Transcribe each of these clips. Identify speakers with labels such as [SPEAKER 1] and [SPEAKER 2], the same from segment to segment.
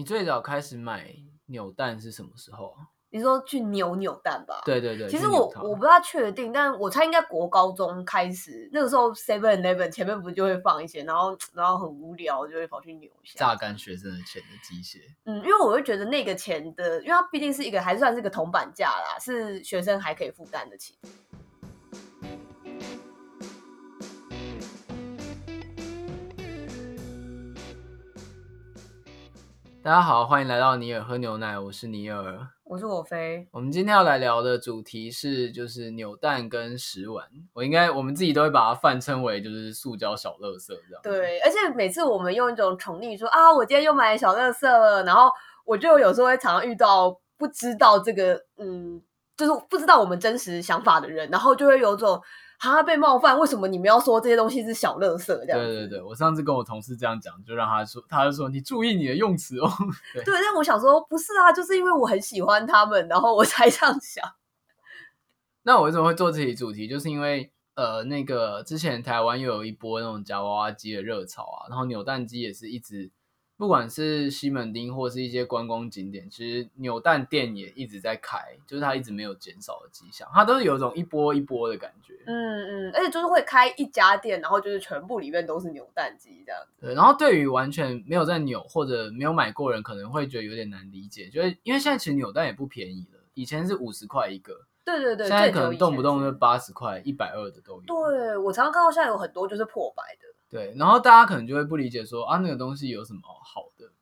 [SPEAKER 1] 你最早开始买扭蛋是什么时候啊？
[SPEAKER 2] 你说去扭扭蛋吧？
[SPEAKER 1] 对对对。
[SPEAKER 2] 其实我我不大确定，但我猜应该国高中开始，那个时候 Seven Eleven 前面不就会放一些，然后然后很无聊就会跑去扭一下，
[SPEAKER 1] 榨干学生的钱的机械。
[SPEAKER 2] 嗯，因为我会觉得那个钱的，因为它毕竟是一个还算是个铜板价啦，是学生还可以负担得起。
[SPEAKER 1] 大家好，欢迎来到尼尔喝牛奶，我是尼尔，
[SPEAKER 2] 我是我飞。
[SPEAKER 1] 我们今天要来聊的主题是，就是扭蛋跟食玩。我应该我们自己都会把它泛称为就是塑胶小垃圾这样。
[SPEAKER 2] 对，而且每次我们用一种宠溺说啊，我今天又买小垃圾了，然后我就有时候会常常遇到不知道这个，嗯，就是不知道我们真实想法的人，然后就会有种。他被冒犯，为什么你们要说这些东西是小垃圾？这样子。
[SPEAKER 1] 对对对，我上次跟我同事这样讲，就让他说，他就说你注意你的用词哦。对，
[SPEAKER 2] 对，但我想说，不是啊，就是因为我很喜欢他们，然后我才这样想。
[SPEAKER 1] 那我为什么会做这期主题？就是因为呃，那个之前台湾又有一波那种夹娃娃机的热潮啊，然后扭蛋机也是一直。不管是西门町或是一些观光景点，其实扭蛋店也一直在开，就是它一直没有减少的迹象，它都是有一种一波一波的感觉。
[SPEAKER 2] 嗯嗯，而且就是会开一家店，然后就是全部里面都是扭蛋机这样子。
[SPEAKER 1] 对，然后对于完全没有在扭或者没有买过人，可能会觉得有点难理解，就是因为现在其实扭蛋也不便宜了，以前是五十块一个，
[SPEAKER 2] 对对对，
[SPEAKER 1] 现在可能动不动就八十块、一百二的都有。
[SPEAKER 2] 对，我常常看到现在有很多就是破百的。
[SPEAKER 1] 对，然后大家可能就会不理解说啊，那个东西有什么好的？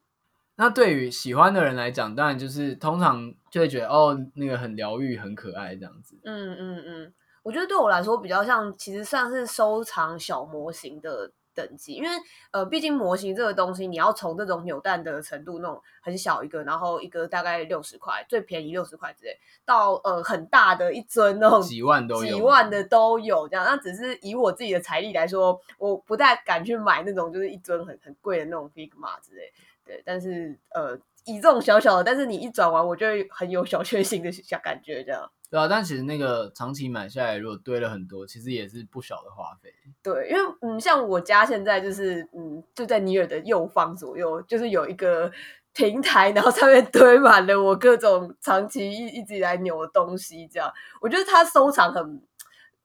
[SPEAKER 1] 那对于喜欢的人来讲，当然就是通常就会觉得哦，那个很疗愈、很可爱这样子。
[SPEAKER 2] 嗯嗯嗯，我觉得对我来说比较像，其实算是收藏小模型的。等级，因为呃，毕竟模型这个东西，你要从这种扭蛋的程度，那种很小一个，然后一个大概六十块，最便宜六十块之类，到呃很大的一尊那种
[SPEAKER 1] 几万都有，
[SPEAKER 2] 几万的都有这样。那只是以我自己的财力来说，我不太敢去买那种就是一尊很很贵的那种 Figma 之类。对，但是呃，以这种小小的，但是你一转完，我就会很有小确幸的小感觉这样。
[SPEAKER 1] 对啊，但其实那个长期买下来，如果堆了很多，其实也是不小的花费。
[SPEAKER 2] 对，因为嗯，像我家现在就是嗯，就在尼尔的右方左右，就是有一个平台，然后上面堆满了我各种长期一一直以来扭的东西。这样，我觉得他收藏很，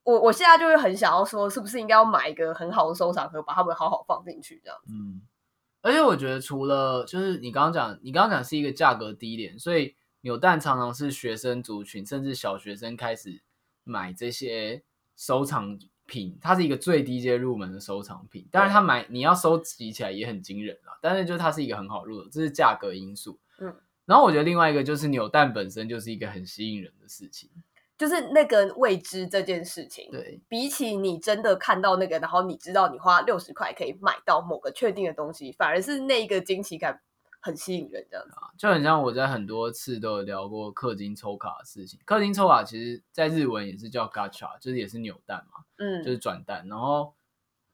[SPEAKER 2] 我我现在就会很想要说，是不是应该要买一个很好的收藏盒，把它们好好放进去这样。
[SPEAKER 1] 嗯，而且我觉得除了就是你刚刚讲，你刚刚讲是一个价格低廉，所以。扭蛋常常是学生族群，甚至小学生开始买这些收藏品，它是一个最低阶入门的收藏品。当然，它买你要收集起来也很惊人啦，但是就是它是一个很好入的，这是价格因素。嗯，然后我觉得另外一个就是扭蛋本身就是一个很吸引人的事情，
[SPEAKER 2] 就是那个未知这件事情。
[SPEAKER 1] 对，
[SPEAKER 2] 比起你真的看到那个，然后你知道你花六十块可以买到某个确定的东西，反而是那一个惊奇感。很吸引人，这样子啊，
[SPEAKER 1] 就很像我在很多次都有聊过氪金抽卡的事情。氪金抽卡其实在日文也是叫 gacha，就是也是扭蛋嘛，嗯，就是转蛋。然后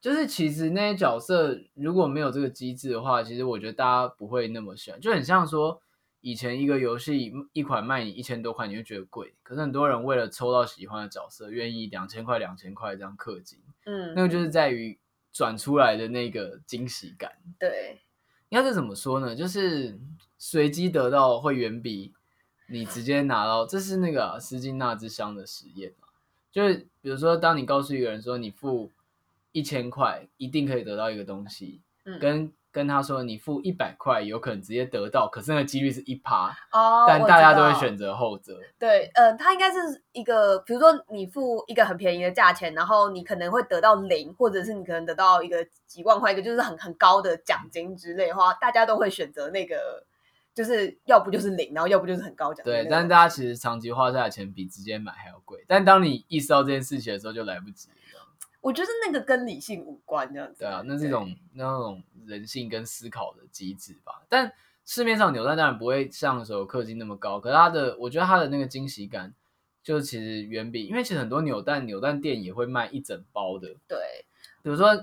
[SPEAKER 1] 就是其实那些角色如果没有这个机制的话，其实我觉得大家不会那么喜欢。就很像说以前一个游戏一款卖你一千多块，你会觉得贵，可是很多人为了抽到喜欢的角色，愿意两千块两千块这样氪金，嗯，那个就是在于转出来的那个惊喜感，
[SPEAKER 2] 对。
[SPEAKER 1] 应该是怎么说呢？就是随机得到会远比你直接拿到，这是那个斯金纳之箱的实验嘛？就是比如说，当你告诉一个人说你付一千块一定可以得到一个东西，嗯，跟。跟他说，你付一百块有可能直接得到，可是那个几率是一趴哦，但大家都会选择后者。
[SPEAKER 2] 对，呃，它应该是一个，比如说你付一个很便宜的价钱，然后你可能会得到零，或者是你可能得到一个几万块，一个就是很很高的奖金之类的话，大家都会选择那个，就是要不就是零，然后要不就是很高奖金。
[SPEAKER 1] 对，但是大家其实长期花下的钱比直接买还要贵，但当你意识到这件事情的时候，就来不及。
[SPEAKER 2] 我觉得那个跟理性无关，这样子。
[SPEAKER 1] 对啊，那是一种那种人性跟思考的机制吧。但市面上扭蛋当然不会像所有氪金那么高，可是它的，我觉得它的那个惊喜感，就其实远比，因为其实很多扭蛋扭蛋店也会卖一整包的。
[SPEAKER 2] 对，
[SPEAKER 1] 比如说，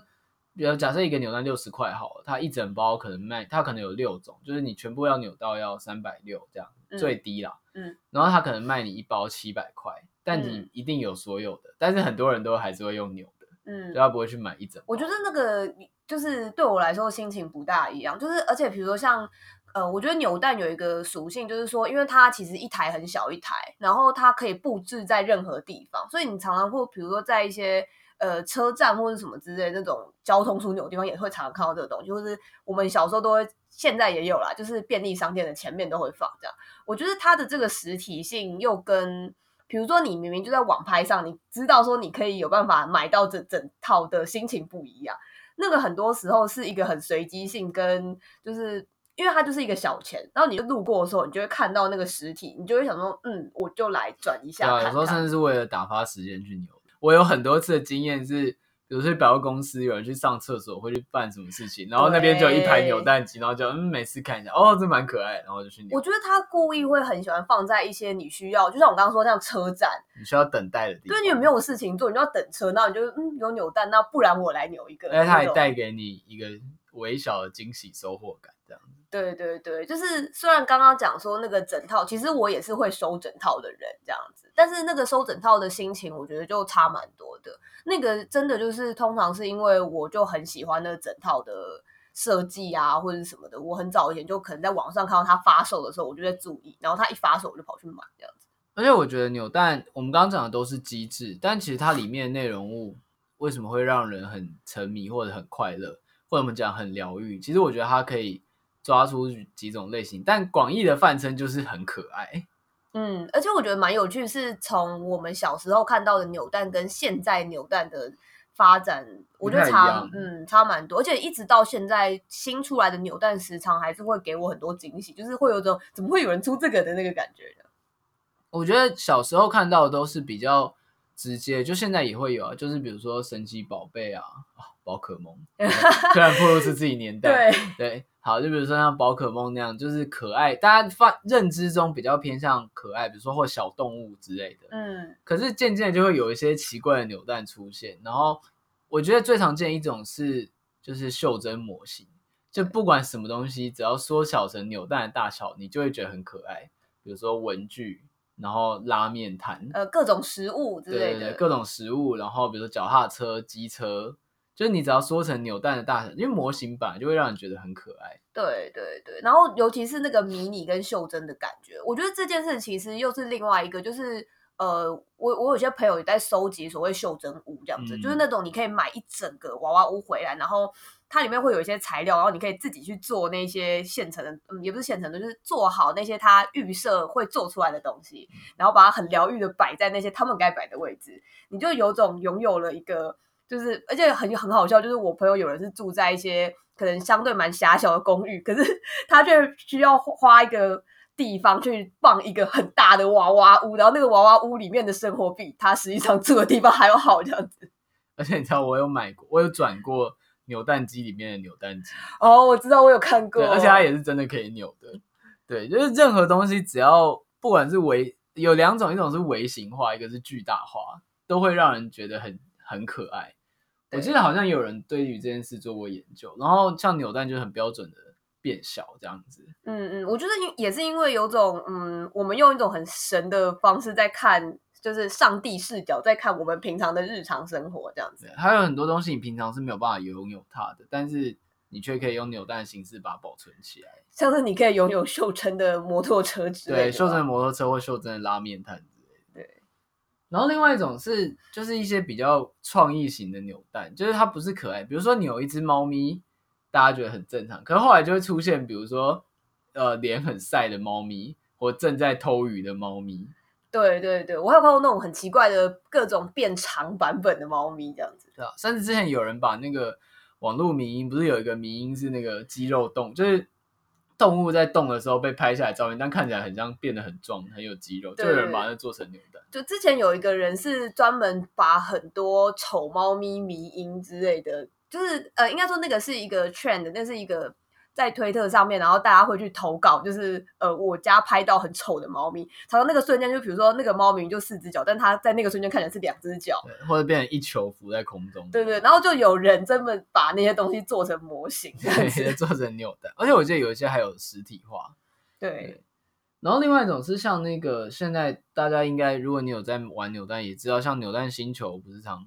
[SPEAKER 1] 比如假设一个扭蛋六十块好了，它一整包可能卖，它可能有六种，就是你全部要扭到要三百六这样，嗯、最低啦。嗯。然后它可能卖你一包七百块，但你一定有所有的，嗯、但是很多人都还是会用扭。嗯，所以他不会去买一整。
[SPEAKER 2] 我觉得那个就是对我来说心情不大一样，就是而且比如说像呃，我觉得扭蛋有一个属性，就是说，因为它其实一台很小一台，然后它可以布置在任何地方，所以你常常会，比如说在一些呃车站或者什么之类那种交通枢纽的地方，也会常常看到这个东西，就是我们小时候都会，现在也有啦，就是便利商店的前面都会放这样。我觉得它的这个实体性又跟，比如说你明明就在网拍上，你知道说你可以有办法买到整整套的心情不一样。那个很多时候是一个很随机性，跟就是。因为它就是一个小钱，然后你就路过的时候，你就会看到那个实体，你就会想说，嗯，我就来转一下看看。
[SPEAKER 1] 对，有时候甚至是为了打发时间去扭。我有很多次的经验是，比如说百货公司有人去上厕所，会去办什么事情，然后那边就有一排扭蛋机，然后就嗯，每次看一下，哦，这蛮可爱，然后就去扭。
[SPEAKER 2] 我觉得他故意会很喜欢放在一些你需要，就像我刚刚说，像车站，
[SPEAKER 1] 你需要等待的地方，
[SPEAKER 2] 对，你有没有事情做，你就要等车，然后你就嗯，有扭蛋，那不然我来扭一个。
[SPEAKER 1] 而且他还带给你一个微小的惊喜收获感，这样。
[SPEAKER 2] 对对对，就是虽然刚刚讲说那个整套，其实我也是会收整套的人这样子，但是那个收整套的心情，我觉得就差蛮多的。那个真的就是通常是因为我就很喜欢那整套的设计啊，或者什么的。我很早以前就可能在网上看到它发售的时候，我就在注意，然后它一发售我就跑去买这样子。
[SPEAKER 1] 而且我觉得扭蛋，我们刚刚讲的都是机制，但其实它里面的内容物为什么会让人很沉迷或者很快乐，或者我们讲很疗愈？其实我觉得它可以。抓出几种类型，但广义的泛称就是很可爱。
[SPEAKER 2] 嗯，而且我觉得蛮有趣，是从我们小时候看到的扭蛋跟现在扭蛋的发展，我觉得差，嗯，差蛮多。而且一直到现在新出来的扭蛋，时常还是会给我很多惊喜，就是会有种怎么会有人出这个的那个感觉的。
[SPEAKER 1] 我觉得小时候看到的都是比较直接，就现在也会有啊，就是比如说神奇宝贝啊，宝可梦，虽 然不如是自己年代，对对。好，就比如说像宝可梦那样，就是可爱，大家发认知中比较偏向可爱，比如说或小动物之类的。嗯。可是渐渐就会有一些奇怪的扭蛋出现，然后我觉得最常见一种是就是袖珍模型，就不管什么东西，只要缩小成扭蛋的大小，你就会觉得很可爱。比如说文具，然后拉面摊，
[SPEAKER 2] 呃，各种食物之类的。
[SPEAKER 1] 对对对，各种食物，然后比如说脚踏车、机车。就是你只要缩成扭蛋的大小，因为模型版就会让人觉得很可爱。
[SPEAKER 2] 对对对，然后尤其是那个迷你跟袖珍的感觉，我觉得这件事其实又是另外一个，就是呃，我我有些朋友也在收集所谓袖珍屋这样子，嗯、就是那种你可以买一整个娃娃屋回来，然后它里面会有一些材料，然后你可以自己去做那些现成的，嗯，也不是现成的，就是做好那些它预设会做出来的东西，然后把它很疗愈的摆在那些他们该摆的位置，你就有种拥有了一个。就是，而且很很好笑，就是我朋友有人是住在一些可能相对蛮狭小的公寓，可是 他却需要花一个地方去放一个很大的娃娃屋，然后那个娃娃屋里面的生活比他实际上住的地方还要好，这样子。
[SPEAKER 1] 而且你知道，我有买过，我有转过扭蛋机里面的扭蛋机。
[SPEAKER 2] 哦，我知道，我有看过，
[SPEAKER 1] 而且它也是真的可以扭的。对，就是任何东西，只要不管是微有两种，一种是微型化，一个是巨大化，都会让人觉得很很可爱。我记得好像有人对于这件事做过研究，然后像扭蛋就很标准的变小这样子。
[SPEAKER 2] 嗯嗯，我觉得也是因为有种嗯，我们用一种很神的方式在看，就是上帝视角在看我们平常的日常生活这样子。
[SPEAKER 1] 还有很多东西你平常是没有办法拥有它的，但是你却可以用扭蛋的形式把它保存起来。
[SPEAKER 2] 像是你可以拥有袖珍的摩托车之类的，
[SPEAKER 1] 对，袖珍的摩托车或袖珍的拉面摊。然后另外一种是，就是一些比较创意型的扭蛋，就是它不是可爱，比如说你有一只猫咪，大家觉得很正常，可是后来就会出现，比如说呃脸很晒的猫咪，或正在偷鱼的猫咪。
[SPEAKER 2] 对对对，我还有看过那种很奇怪的各种变长版本的猫咪，这样子。
[SPEAKER 1] 对啊，甚至之前有人把那个网络迷音，不是有一个迷音是那个肌肉动，就是。动物在动的时候被拍下来照片，但看起来很像变得很壮，很有肌肉，就有人把它做成牛蛋。
[SPEAKER 2] 就之前有一个人是专门把很多丑猫咪迷因之类的，就是呃，应该说那个是一个 trend，那是一个。在推特上面，然后大家会去投稿，就是呃，我家拍到很丑的猫咪，常常那个瞬间，就比如说那个猫咪就四只脚，但它在那个瞬间看起来是两只脚，
[SPEAKER 1] 或者变成一球浮在空中。
[SPEAKER 2] 对对，然后就有人专门把那些东西做成模型，
[SPEAKER 1] 对，做成扭蛋，而且我记得有一些还有实体化。
[SPEAKER 2] 对，
[SPEAKER 1] 对，然后另外一种是像那个现在大家应该，如果你有在玩扭蛋，也知道像扭蛋星球不是常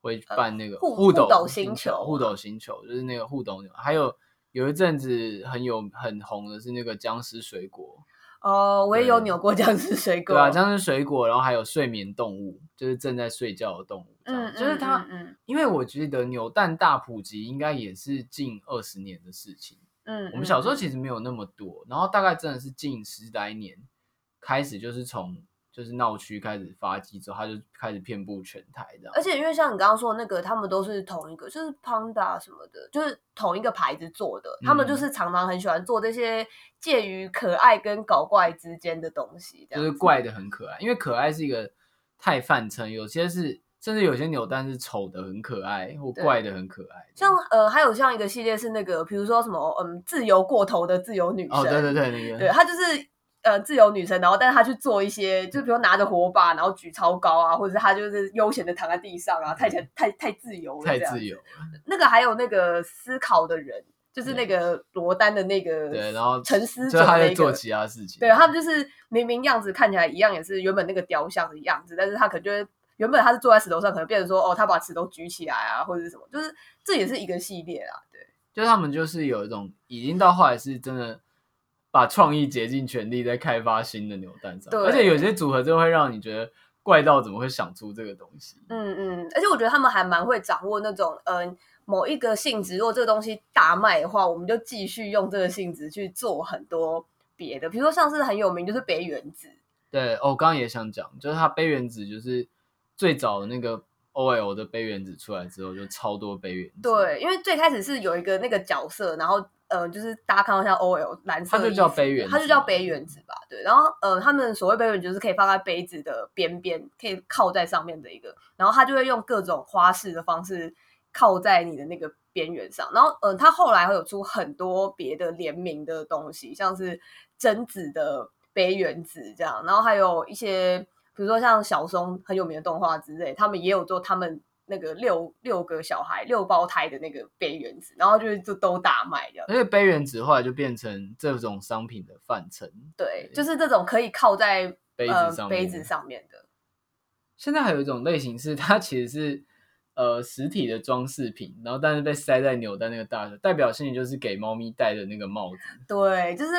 [SPEAKER 1] 会办那个互
[SPEAKER 2] 互斗星球，
[SPEAKER 1] 互斗星球就是那个互斗扭，还有。有一阵子很有很红的是那个僵尸水果。
[SPEAKER 2] 哦，我也有扭过僵尸水果。
[SPEAKER 1] 对啊，僵尸水果，然后还有睡眠动物，就是正在睡觉的动物。嗯，就是它，嗯，嗯，因为我觉得扭蛋大普及应该也是近二十年的事情。嗯，我们小时候其实没有那么多，然后大概真的是近十来年开始，就是从。就是闹区开始发迹之后，他就开始遍布全台这样。
[SPEAKER 2] 而且因为像你刚刚说的那个，他们都是同一个，就是 Panda 什么的，就是同一个牌子做的。他们就是常常很喜欢做这些介于可爱跟搞怪之间的东西，
[SPEAKER 1] 就是怪的很可爱。因为可爱是一个太泛称，有些是甚至有些扭蛋是丑的很可爱，或怪的很可爱。
[SPEAKER 2] 像呃，还有像一个系列是那个，比如说什么嗯，自由过头的自由女神。
[SPEAKER 1] 哦，对对对，那个，
[SPEAKER 2] 对，他就是。呃，自由女神，然后但是她去做一些，就比如拿着火把，然后举超高啊，或者是她就是悠闲的躺在地上啊，太太太自由了，
[SPEAKER 1] 太自由了。
[SPEAKER 2] 那个还有那个思考的人，就是那个罗丹的那个
[SPEAKER 1] 对，然后
[SPEAKER 2] 沉思
[SPEAKER 1] 者，他在做其他事情。
[SPEAKER 2] 对，他们就是明明样子看起来一样，也是原本那个雕像的样子，但是他可能就会原本他是坐在石头上，可能变成说哦，他把石头举起来啊，或者是什么，就是这也是一个系列啊。对，
[SPEAKER 1] 就他们就是有一种已经到后来是真的。把创意竭尽全力在开发新的扭蛋上，而且有些组合就会让你觉得怪到怎么会想出这个东西。
[SPEAKER 2] 嗯嗯，而且我觉得他们还蛮会掌握那种，嗯、呃，某一个性质，如果这个东西大卖的话，我们就继续用这个性质去做很多别的，比如说上次很有名就是杯原子。
[SPEAKER 1] 对，哦，我刚刚也想讲，就是它杯原子就是最早的那个 OL 的杯原子出来之后，就超多杯原子。
[SPEAKER 2] 对，因为最开始是有一个那个角色，然后。呃，就是大家看到像 OL 蓝色，它
[SPEAKER 1] 就叫杯原，
[SPEAKER 2] 它就叫杯原子吧，对。然后，呃，他们所谓杯原子就是可以放在杯子的边边，可以靠在上面的一个。然后，它就会用各种花式的方式靠在你的那个边缘上。然后，嗯、呃，它后来会有出很多别的联名的东西，像是贞子的杯原子这样。然后还有一些，比如说像小松很有名的动画之类，他们也有做他们。那个六六个小孩六胞胎的那个杯原子，然后就就都大卖掉。
[SPEAKER 1] 而且杯原子后来就变成这种商品的范畴。
[SPEAKER 2] 对，就是这种可以靠在杯子上、呃、杯子上面的。
[SPEAKER 1] 现在还有一种类型是，它其实是呃实体的装饰品，然后但是被塞在纽蛋那个大小，代表性就是给猫咪戴的那个帽子。
[SPEAKER 2] 对，就是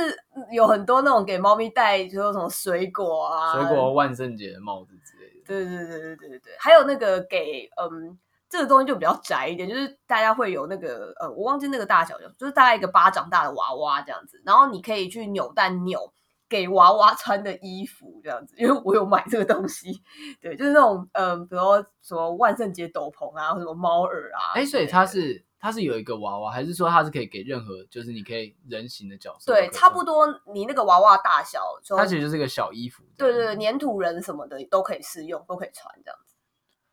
[SPEAKER 2] 有很多那种给猫咪戴，就说什么水果啊，
[SPEAKER 1] 水果万圣节的帽子之类的。
[SPEAKER 2] 对对对对对对。对，还有那个给嗯，这个东西就比较窄一点，就是大家会有那个呃，我忘记那个大小，就是大概一个巴掌大的娃娃这样子，然后你可以去扭蛋扭给娃娃穿的衣服这样子，因为我有买这个东西，对，就是那种嗯，比如说什么万圣节斗篷啊，或什么猫耳啊，
[SPEAKER 1] 哎，所以它是。它是有一个娃娃，还是说它是可以给任何，就是你可以人形的角色？
[SPEAKER 2] 对，差不多你那个娃娃大小，
[SPEAKER 1] 它其实就是一个小衣服。
[SPEAKER 2] 对对对，粘土人什么的都可以试用，都可以穿这样子。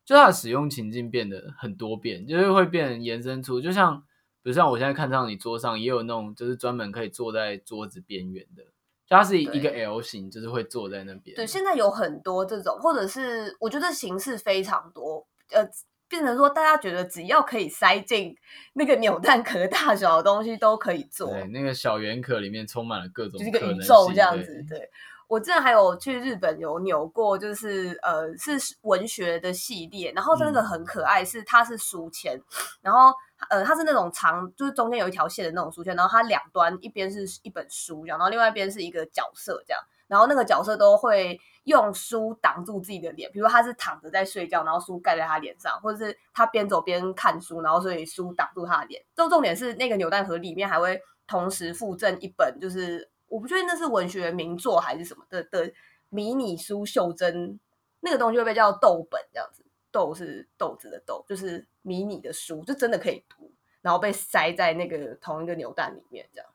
[SPEAKER 1] 就它的使用情境变得很多变，就是会变延伸出，就像比如像我现在看到你桌上也有那种，就是专门可以坐在桌子边缘的，就它是一个 L 型，就是会坐在那边。
[SPEAKER 2] 对，现在有很多这种，或者是我觉得形式非常多，呃。变成说，大家觉得只要可以塞进那个扭蛋壳大小的东西都可以做。
[SPEAKER 1] 对，那个小圆壳里面充满了各种
[SPEAKER 2] 就是一个宇宙这样子。对，对我之前还有去日本有扭过，就是呃是文学的系列，然后真的很可爱，是它是书签，然后呃它是那种长，就是中间有一条线的那种书签，然后它两端一边是一本书，然后另外一边是一个角色这样。然后那个角色都会用书挡住自己的脸，比如他是躺着在睡觉，然后书盖在他脸上，或者是他边走边看书，然后所以书挡住他的脸。就重点是那个扭蛋盒里面还会同时附赠一本，就是我不确定那是文学名作还是什么的的迷你书袖珍，那个东西会被叫豆本这样子，豆是豆子的豆，就是迷你的书，就真的可以读，然后被塞在那个同一个扭蛋里面这样。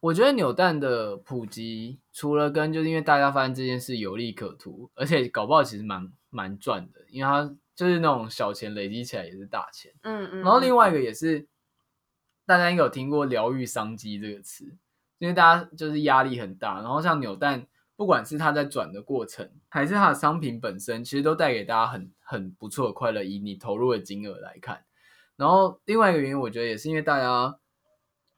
[SPEAKER 1] 我觉得扭蛋的普及，除了跟就是因为大家发现这件事有利可图，而且搞不好其实蛮蛮赚的，因为它就是那种小钱累积起来也是大钱。嗯嗯。然后另外一个也是，大家应该有听过“疗愈商机”这个词，因为大家就是压力很大，然后像扭蛋，不管是它在转的过程，还是它的商品本身，其实都带给大家很很不错的快乐，以你投入的金额来看。然后另外一个原因，我觉得也是因为大家。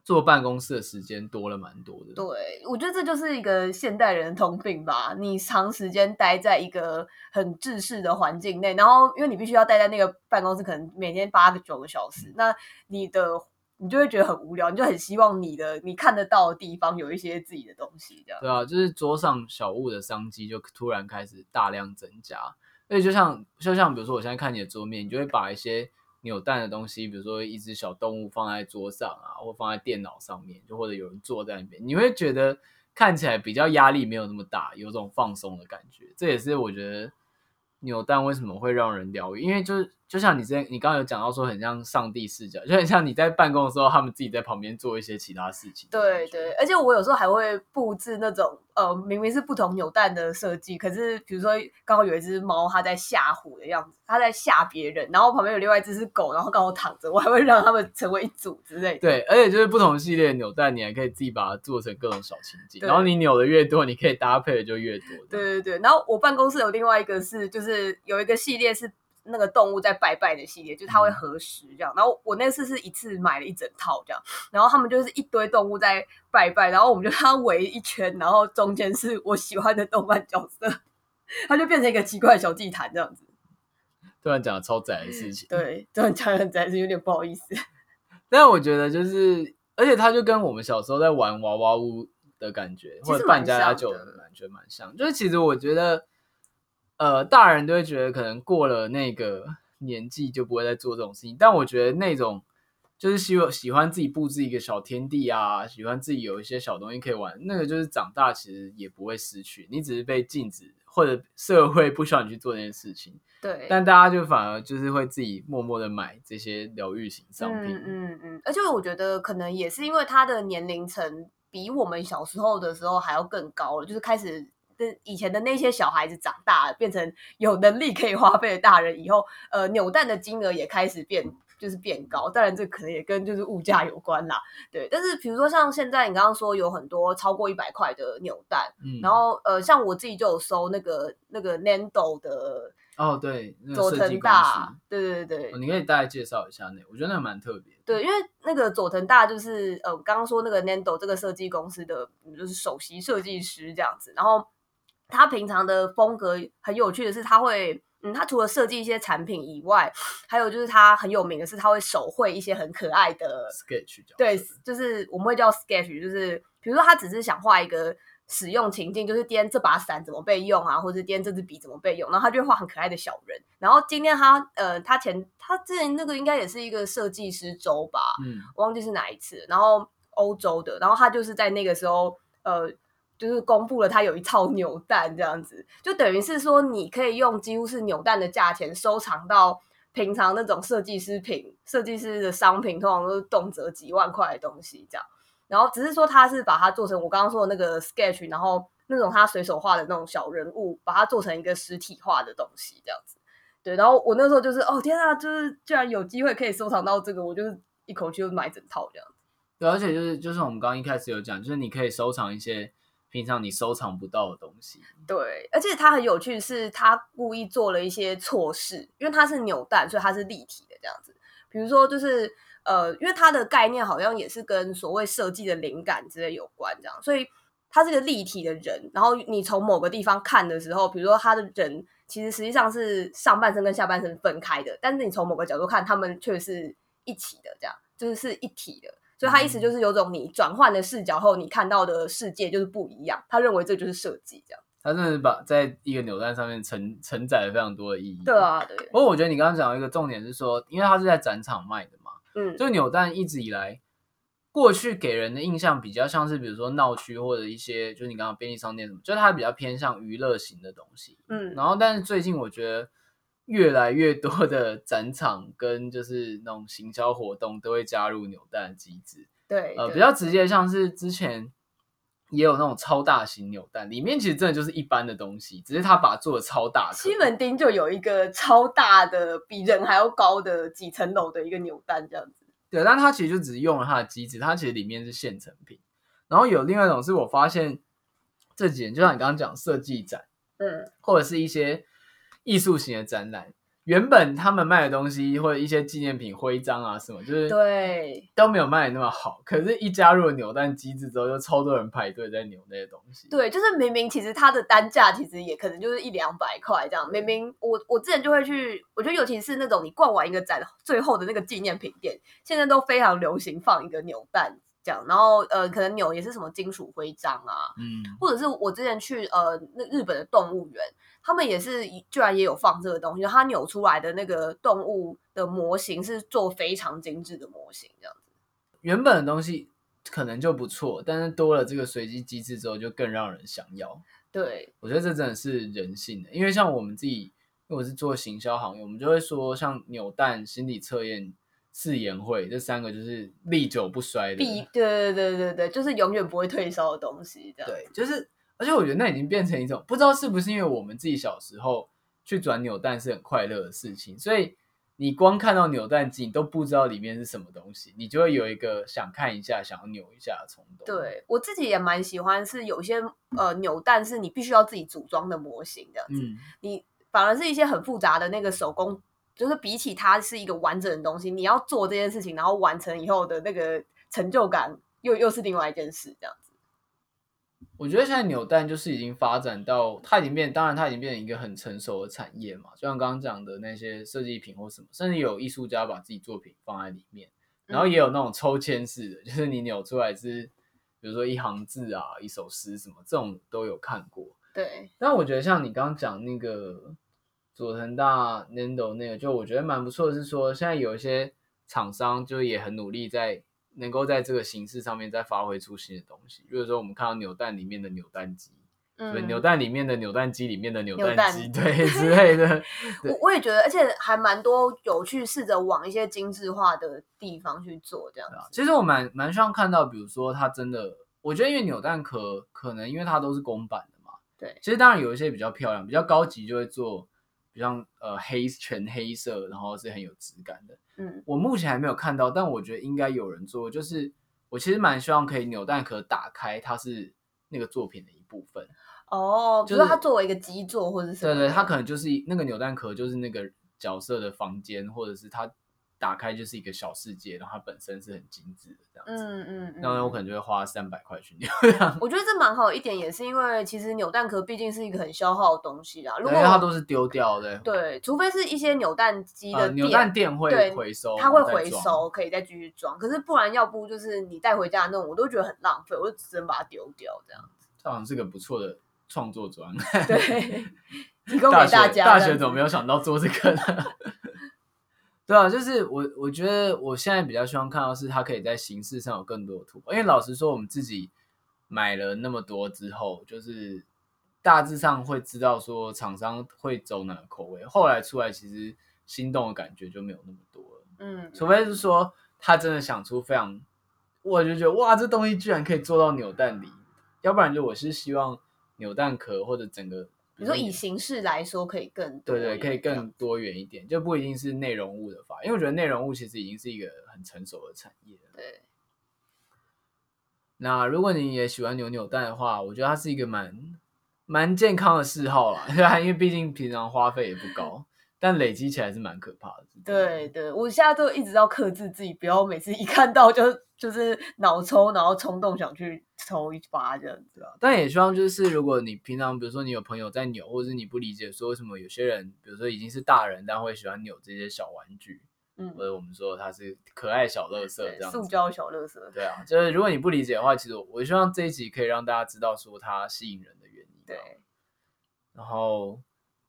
[SPEAKER 1] 坐办公室的时间多了蛮多的，
[SPEAKER 2] 对，我觉得这就是一个现代人的通病吧。你长时间待在一个很制式的环境内，然后因为你必须要待在那个办公室，可能每天八个九个小时，那你的你就会觉得很无聊，你就很希望你的你看得到的地方有一些自己的东西，这样。
[SPEAKER 1] 对啊，就是桌上小物的商机就突然开始大量增加。所以就像就像比如说，我现在看你的桌面，你就会把一些扭蛋的东西，比如说一只小动物放在桌上啊，或放在电脑上面，就或者有人坐在那边，你会觉得看起来比较压力没有那么大，有种放松的感觉。这也是我觉得扭蛋为什么会让人疗愈，因为就是。就像你之前，你刚刚有讲到说，很像上帝视角，就很像你在办公的时候，他们自己在旁边做一些其他事情。
[SPEAKER 2] 对对，而且我有时候还会布置那种，呃，明明是不同扭蛋的设计，可是比如说刚好有一只猫，它在吓唬的样子，它在吓别人，然后旁边有另外一只是狗，然后刚好躺着，我还会让他们成为一组之类的。
[SPEAKER 1] 对，而且就是不同系列的扭蛋，你还可以自己把它做成各种小情景，然后你扭的越多，你可以搭配的就越多。
[SPEAKER 2] 对对对，然后我办公室有另外一个是，就是有一个系列是。那个动物在拜拜的系列，就是它会合十这样。然后我那次是一次买了一整套这样，然后他们就是一堆动物在拜拜，然后我们就让它围一圈，然后中间是我喜欢的动漫角色，它就变成一个奇怪的小祭坛这样子。
[SPEAKER 1] 突然讲超宅的事情，
[SPEAKER 2] 对，突然讲很宅是有点不好意思。
[SPEAKER 1] 但是我觉得就是，而且它就跟我们小时候在玩娃娃屋的感觉，或者扮家家酒的感觉蛮像。就是其实我觉得。呃，大人都会觉得可能过了那个年纪就不会再做这种事情，但我觉得那种就是喜欢喜欢自己布置一个小天地啊，喜欢自己有一些小东西可以玩，那个就是长大其实也不会失去，你只是被禁止或者社会不需要你去做这件事情。
[SPEAKER 2] 对，
[SPEAKER 1] 但大家就反而就是会自己默默的买这些疗愈型商品。
[SPEAKER 2] 嗯嗯嗯，而且我觉得可能也是因为他的年龄层比我们小时候的时候还要更高了，就是开始。以前的那些小孩子长大了，变成有能力可以花费的大人以后，呃，扭蛋的金额也开始变，就是变高。当然，这可能也跟就是物价有关啦。对，但是比如说像现在你刚刚说有很多超过一百块的扭蛋，嗯，然后呃，像我自己就有收那个那个 Nando 的
[SPEAKER 1] 哦，对，
[SPEAKER 2] 佐藤大，对对
[SPEAKER 1] 对你可以大概介绍一下那个，我觉得那个蛮特别。
[SPEAKER 2] 对，因为那个佐藤大就是呃，刚刚说那个 Nando 这个设计公司的就是首席设计师这样子，然后。他平常的风格很有趣的是，他会，嗯，他除了设计一些产品以外，还有就是他很有名的是，他会手绘一些很可爱的
[SPEAKER 1] sketch。
[SPEAKER 2] 对，就是我们会叫 sketch，就是比如说他只是想画一个使用情境，就是今天这把伞怎么被用啊，或者今天这支笔怎么被用，然后他就会画很可爱的小人。然后今天他，呃，他前他之前那个应该也是一个设计师周吧，嗯，我忘记是哪一次，然后欧洲的，然后他就是在那个时候，呃。就是公布了他有一套扭蛋这样子，就等于是说你可以用几乎是扭蛋的价钱收藏到平常那种设计师品、设计师的商品，通常都是动辄几万块的东西这样。然后只是说他是把它做成我刚刚说的那个 sketch，然后那种他随手画的那种小人物，把它做成一个实体化的东西这样子。对，然后我那时候就是哦天啊，就是居然有机会可以收藏到这个，我就是一口气就买整套这样子。
[SPEAKER 1] 对，而且就是就是我们刚一开始有讲，就是你可以收藏一些。平常你收藏不到的东西，
[SPEAKER 2] 对，而且它很有趣，是它故意做了一些错事，因为它是扭蛋，所以它是立体的这样子。比如说，就是呃，因为它的概念好像也是跟所谓设计的灵感之类有关，这样，所以它是个立体的人。然后你从某个地方看的时候，比如说他的人其实实际上是上半身跟下半身分开的，但是你从某个角度看，他们却是一起的，这样就是是一体的。所以他意思就是有种你转换了视角后，你看到的世界就是不一样。他认为这就是设计，这样。
[SPEAKER 1] 他真的是把在一个扭蛋上面承承载了非常多的意义。
[SPEAKER 2] 对啊，对。
[SPEAKER 1] 不过我觉得你刚刚讲到一个重点是说，因为他是在展场卖的嘛，嗯，就扭蛋一直以来过去给人的印象比较像是，比如说闹区或者一些，就是你刚刚便利商店什么，就是它比较偏向娱乐型的东西，嗯。然后，但是最近我觉得。越来越多的展场跟就是那种行销活动都会加入扭蛋机制，
[SPEAKER 2] 对，
[SPEAKER 1] 呃，比较直接，像是之前也有那种超大型扭蛋，里面其实真的就是一般的东西，只是他把它做的超大。
[SPEAKER 2] 西门町就有一个超大的，比人还要高的几层楼的一个扭蛋这样子。
[SPEAKER 1] 对，但它其实就只是用了它的机制，它其实里面是现成品。然后有另外一种是我发现这几年，就像你刚刚讲设计展，嗯，或者是一些。艺术型的展览，原本他们卖的东西或者一些纪念品徽章啊什么，就是
[SPEAKER 2] 对
[SPEAKER 1] 都没有卖的那么好。可是，一加入了扭蛋机制之后，就超多人排队在扭那些东西。
[SPEAKER 2] 对，就是明明其实它的单价其实也可能就是一两百块这样。明明我我之前就会去，我觉得尤其是那种你逛完一个展最后的那个纪念品店，现在都非常流行放一个扭蛋这样。然后呃，可能扭也是什么金属徽章啊，嗯，或者是我之前去呃那日本的动物园。他们也是，居然也有放这个东西。它扭出来的那个动物的模型是做非常精致的模型，这样子。
[SPEAKER 1] 原本的东西可能就不错，但是多了这个随机机制之后，就更让人想要。
[SPEAKER 2] 对，
[SPEAKER 1] 我觉得这真的是人性的。因为像我们自己，因为我是做行销行业，我们就会说，像扭蛋、心理测验、试颜会这三个，就是历久不衰的。
[SPEAKER 2] 必对对对对对，就是永远不会退烧的东西。这样
[SPEAKER 1] 对，就是。而且我觉得那已经变成一种，不知道是不是因为我们自己小时候去转扭蛋是很快乐的事情，所以你光看到扭蛋机，你都不知道里面是什么东西，你就会有一个想看一下、想要扭一下的冲动。
[SPEAKER 2] 对，我自己也蛮喜欢，是有些呃扭蛋是你必须要自己组装的模型这样子，嗯、你反而是一些很复杂的那个手工，就是比起它是一个完整的东西，你要做这件事情，然后完成以后的那个成就感，又又是另外一件事这样。
[SPEAKER 1] 我觉得现在扭蛋就是已经发展到，它已经变，当然它已经变成一个很成熟的产业嘛。就像刚刚讲的那些设计品或什么，甚至有艺术家把自己作品放在里面，然后也有那种抽签式的，就是你扭出来是，比如说一行字啊、一首诗什么，这种都有看过。
[SPEAKER 2] 对。
[SPEAKER 1] 但我觉得像你刚刚讲那个佐藤大 Nendo 那个，就我觉得蛮不错的，是说现在有一些厂商就也很努力在。能够在这个形式上面再发挥出新的东西，比如说我们看到扭蛋里面的扭蛋机，对、嗯，扭蛋里面的扭蛋机里面的扭蛋机，对之类的。
[SPEAKER 2] 我我也觉得，而且还蛮多有去试着往一些精致化的地方去做这样子。
[SPEAKER 1] 其实我蛮蛮希望看到，比如说它真的，我觉得因为扭蛋壳可能因为它都是公版的嘛，
[SPEAKER 2] 对。
[SPEAKER 1] 其实当然有一些比较漂亮、比较高级，就会做。比较呃黑全黑色，然后是很有质感的。嗯，我目前还没有看到，但我觉得应该有人做。就是我其实蛮希望可以扭蛋壳打开，它是那个作品的一部分。
[SPEAKER 2] 哦，就是它作为一个基座或者什么。
[SPEAKER 1] 对对，它可能就是那个扭蛋壳，就是那个角色的房间，或者是它。打开就是一个小世界，然后它本身是很精致的这样子。嗯嗯，那、嗯、我可能就会花三百块去扭。
[SPEAKER 2] 我觉得这蛮好一点，也是因为其实扭蛋壳毕竟是一个很消耗的东西啦。如果
[SPEAKER 1] 它都是丢掉的，
[SPEAKER 2] 对，除非是一些扭蛋机的、呃、
[SPEAKER 1] 扭蛋店会回收，
[SPEAKER 2] 它会回收，可以再继续装。可是不然，要不就是你带回家那种，我都觉得很浪费，我就只能把它丢掉这样子。
[SPEAKER 1] 这好像是个不错的创作专
[SPEAKER 2] 对，提供给大家。
[SPEAKER 1] 大学怎么没有想到做这个呢？对啊，就是我，我觉得我现在比较希望看到是它可以在形式上有更多的突破。因为老实说，我们自己买了那么多之后，就是大致上会知道说厂商会走哪个口味。后来出来，其实心动的感觉就没有那么多了。嗯，除非是说他真的想出非常，我就觉得哇，这东西居然可以做到扭蛋里，要不然就我是希望扭蛋壳或者整个。
[SPEAKER 2] 你说以形式来说，可以更多
[SPEAKER 1] 对对，可以更多元一点，就不一定是内容物的法，因为我觉得内容物其实已经是一个很成熟的产业了。
[SPEAKER 2] 对。
[SPEAKER 1] 那如果你也喜欢扭扭蛋的话，我觉得它是一个蛮蛮健康的嗜好啦，对啊，因为毕竟平常花费也不高。但累积起来是蛮可怕的。
[SPEAKER 2] 对对，我现在都一直要克制自己，不要每次一看到就就是脑抽，然后冲动想去抽一发这样子啊。
[SPEAKER 1] 但也希望就是，如果你平常比如说你有朋友在扭，或者是你不理解说为什么有些人，比如说已经是大人，但会喜欢扭这些小玩具，嗯，或者我们说它是可爱小乐色这样子，
[SPEAKER 2] 塑胶小乐色。
[SPEAKER 1] 对啊，就是如果你不理解的话，其实我我希望这一集可以让大家知道说它吸引人的原因。
[SPEAKER 2] 对，
[SPEAKER 1] 然后。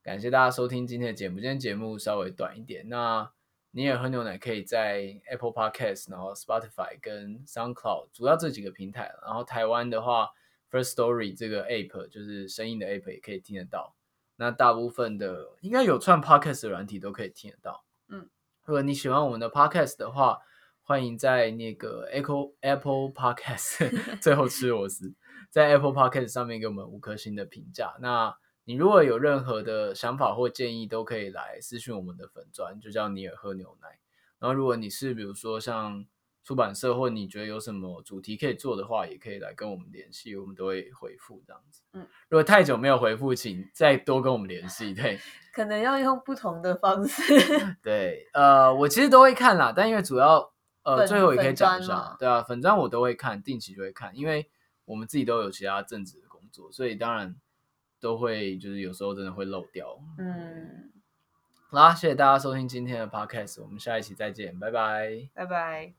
[SPEAKER 1] 感谢大家收听今天的节目。今天节目稍微短一点。那你也喝牛奶，可以在 Apple Podcast、然后 Spotify 跟 SoundCloud 主要这几个平台。然后台湾的话，First Story 这个 App 就是声音的 App 也可以听得到。那大部分的应该有串 Podcast 的软体都可以听得到。嗯，如果你喜欢我们的 Podcast 的话，欢迎在那个 Apple Apple Podcast 最后吃螺丝，在 Apple Podcast 上面给我们五颗星的评价。那你如果有任何的想法或建议，都可以来私讯我们的粉砖，就叫尼尔喝牛奶。然后，如果你是比如说像出版社，或你觉得有什么主题可以做的话，也可以来跟我们联系，我们都会回复这样子。嗯，如果太久没有回复，请再多跟我们联系。对，
[SPEAKER 2] 可能要用不同的方式。
[SPEAKER 1] 对，呃，我其实都会看啦，但因为主要呃，最后也可以讲一下，对啊，粉砖我都会看，定期就会看，因为我们自己都有其他正职的工作，所以当然都会就是有时候真的会漏掉。嗯。好啦，谢谢大家收听今天的 podcast，我们下一期再见，拜拜，
[SPEAKER 2] 拜拜。